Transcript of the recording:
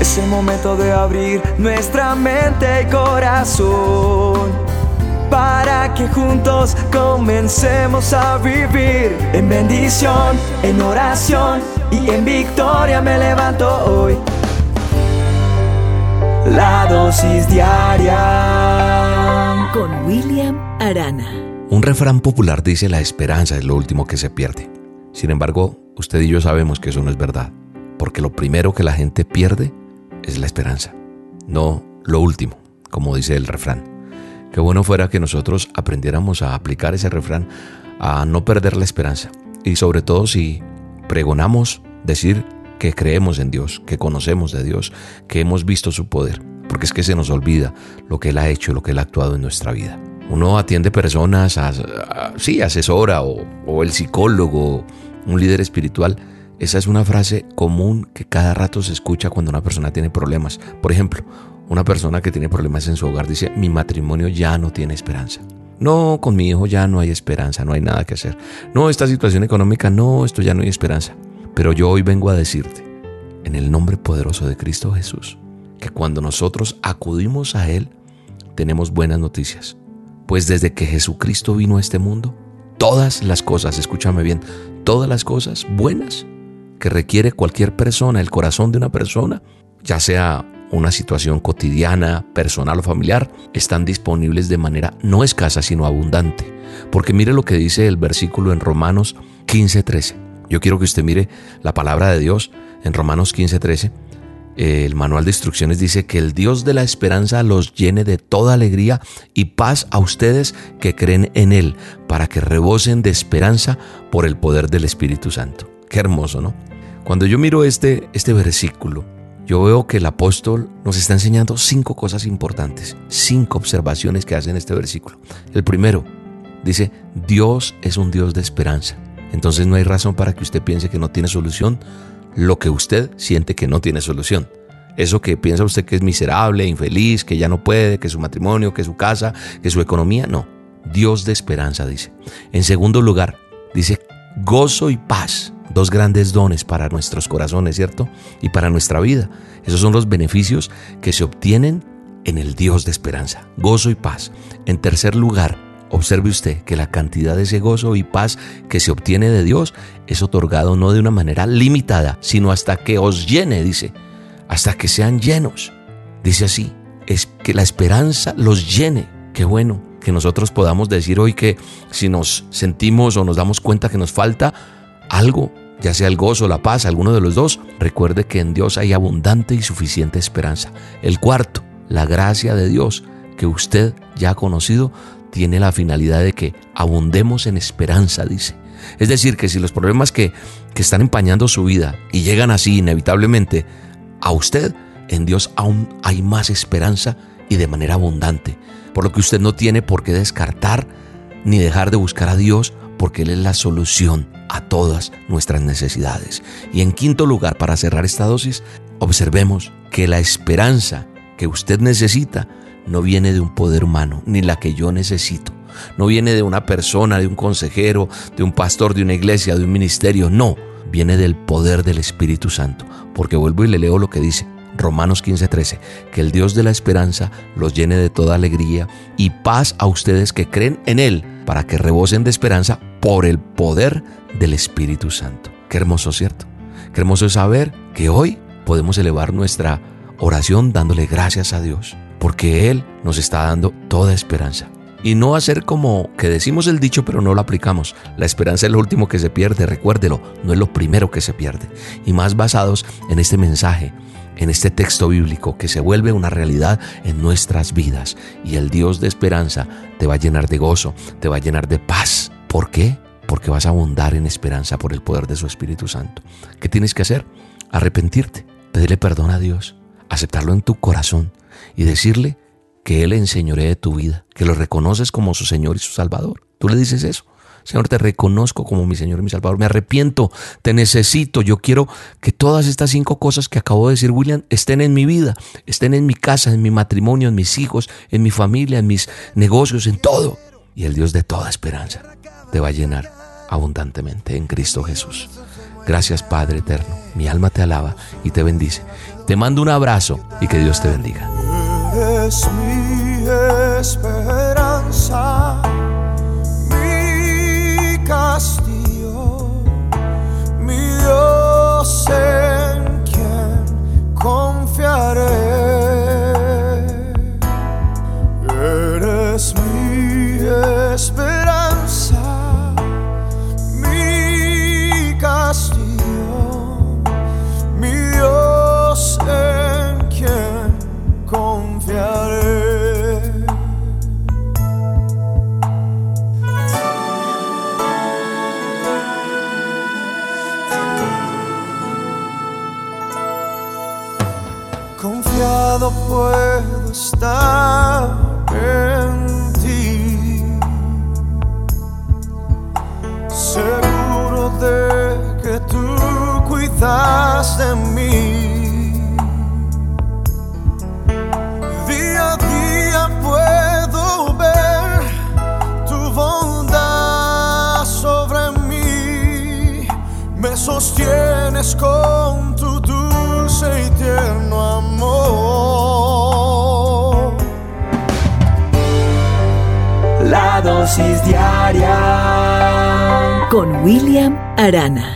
Es el momento de abrir nuestra mente y corazón para que juntos comencemos a vivir en bendición, en oración y en victoria me levanto hoy. La dosis diaria con William Arana. Un refrán popular dice la esperanza es lo último que se pierde. Sin embargo, usted y yo sabemos que eso no es verdad, porque lo primero que la gente pierde es la esperanza, no lo último, como dice el refrán. Qué bueno fuera que nosotros aprendiéramos a aplicar ese refrán, a no perder la esperanza. Y sobre todo si pregonamos decir que creemos en Dios, que conocemos de Dios, que hemos visto su poder. Porque es que se nos olvida lo que Él ha hecho, lo que Él ha actuado en nuestra vida. Uno atiende personas, sí, asesora o, o el psicólogo, un líder espiritual esa es una frase común que cada rato se escucha cuando una persona tiene problemas. Por ejemplo, una persona que tiene problemas en su hogar dice, mi matrimonio ya no tiene esperanza. No, con mi hijo ya no hay esperanza, no hay nada que hacer. No, esta situación económica, no, esto ya no hay esperanza. Pero yo hoy vengo a decirte, en el nombre poderoso de Cristo Jesús, que cuando nosotros acudimos a Él, tenemos buenas noticias. Pues desde que Jesucristo vino a este mundo, todas las cosas, escúchame bien, todas las cosas buenas que requiere cualquier persona, el corazón de una persona, ya sea una situación cotidiana, personal o familiar, están disponibles de manera no escasa, sino abundante. Porque mire lo que dice el versículo en Romanos 15:13. Yo quiero que usted mire la palabra de Dios en Romanos 15:13. El manual de instrucciones dice que el Dios de la esperanza los llene de toda alegría y paz a ustedes que creen en Él, para que rebosen de esperanza por el poder del Espíritu Santo. Qué hermoso, ¿no? Cuando yo miro este, este versículo, yo veo que el apóstol nos está enseñando cinco cosas importantes, cinco observaciones que hace en este versículo. El primero, dice, Dios es un Dios de esperanza. Entonces no hay razón para que usted piense que no tiene solución lo que usted siente que no tiene solución. Eso que piensa usted que es miserable, infeliz, que ya no puede, que su matrimonio, que su casa, que su economía, no. Dios de esperanza, dice. En segundo lugar, dice gozo y paz dos grandes dones para nuestros corazones, ¿cierto? Y para nuestra vida. Esos son los beneficios que se obtienen en el Dios de esperanza, gozo y paz. En tercer lugar, observe usted que la cantidad de ese gozo y paz que se obtiene de Dios es otorgado no de una manera limitada, sino hasta que os llene, dice, hasta que sean llenos. Dice así, es que la esperanza los llene. Qué bueno que nosotros podamos decir hoy que si nos sentimos o nos damos cuenta que nos falta, algo, ya sea el gozo, la paz, alguno de los dos, recuerde que en Dios hay abundante y suficiente esperanza. El cuarto, la gracia de Dios que usted ya ha conocido, tiene la finalidad de que abundemos en esperanza, dice. Es decir, que si los problemas que, que están empañando su vida y llegan así inevitablemente a usted, en Dios aún hay más esperanza y de manera abundante. Por lo que usted no tiene por qué descartar ni dejar de buscar a Dios porque Él es la solución a todas nuestras necesidades. Y en quinto lugar, para cerrar esta dosis, observemos que la esperanza que usted necesita no viene de un poder humano, ni la que yo necesito. No viene de una persona, de un consejero, de un pastor, de una iglesia, de un ministerio. No, viene del poder del Espíritu Santo. Porque vuelvo y le leo lo que dice. Romanos 15:13, que el Dios de la esperanza los llene de toda alegría y paz a ustedes que creen en Él, para que rebosen de esperanza por el poder del Espíritu Santo. Qué hermoso, ¿cierto? Qué hermoso es saber que hoy podemos elevar nuestra oración dándole gracias a Dios, porque Él nos está dando toda esperanza. Y no hacer como que decimos el dicho pero no lo aplicamos. La esperanza es lo último que se pierde, recuérdelo, no es lo primero que se pierde. Y más basados en este mensaje, en este texto bíblico que se vuelve una realidad en nuestras vidas. Y el Dios de esperanza te va a llenar de gozo, te va a llenar de paz. ¿Por qué? porque vas a abundar en esperanza por el poder de su Espíritu Santo. ¿Qué tienes que hacer? Arrepentirte, pedirle perdón a Dios, aceptarlo en tu corazón y decirle que Él enseñoree de tu vida, que lo reconoces como su Señor y su Salvador. Tú le dices eso. Señor, te reconozco como mi Señor y mi Salvador. Me arrepiento, te necesito. Yo quiero que todas estas cinco cosas que acabo de decir, William, estén en mi vida, estén en mi casa, en mi matrimonio, en mis hijos, en mi familia, en mis negocios, en todo. Y el Dios de toda esperanza te va a llenar abundantemente en Cristo Jesús. Gracias Padre eterno. Mi alma te alaba y te bendice. Te mando un abrazo y que Dios te bendiga. Es mi esperanza, mi castillo, mi Dios Confiado puedo estar en ti, seguro de que tú cuidas de mí. Día a día puedo ver tu bondad sobre mí. Me sostienes con Con William Arana.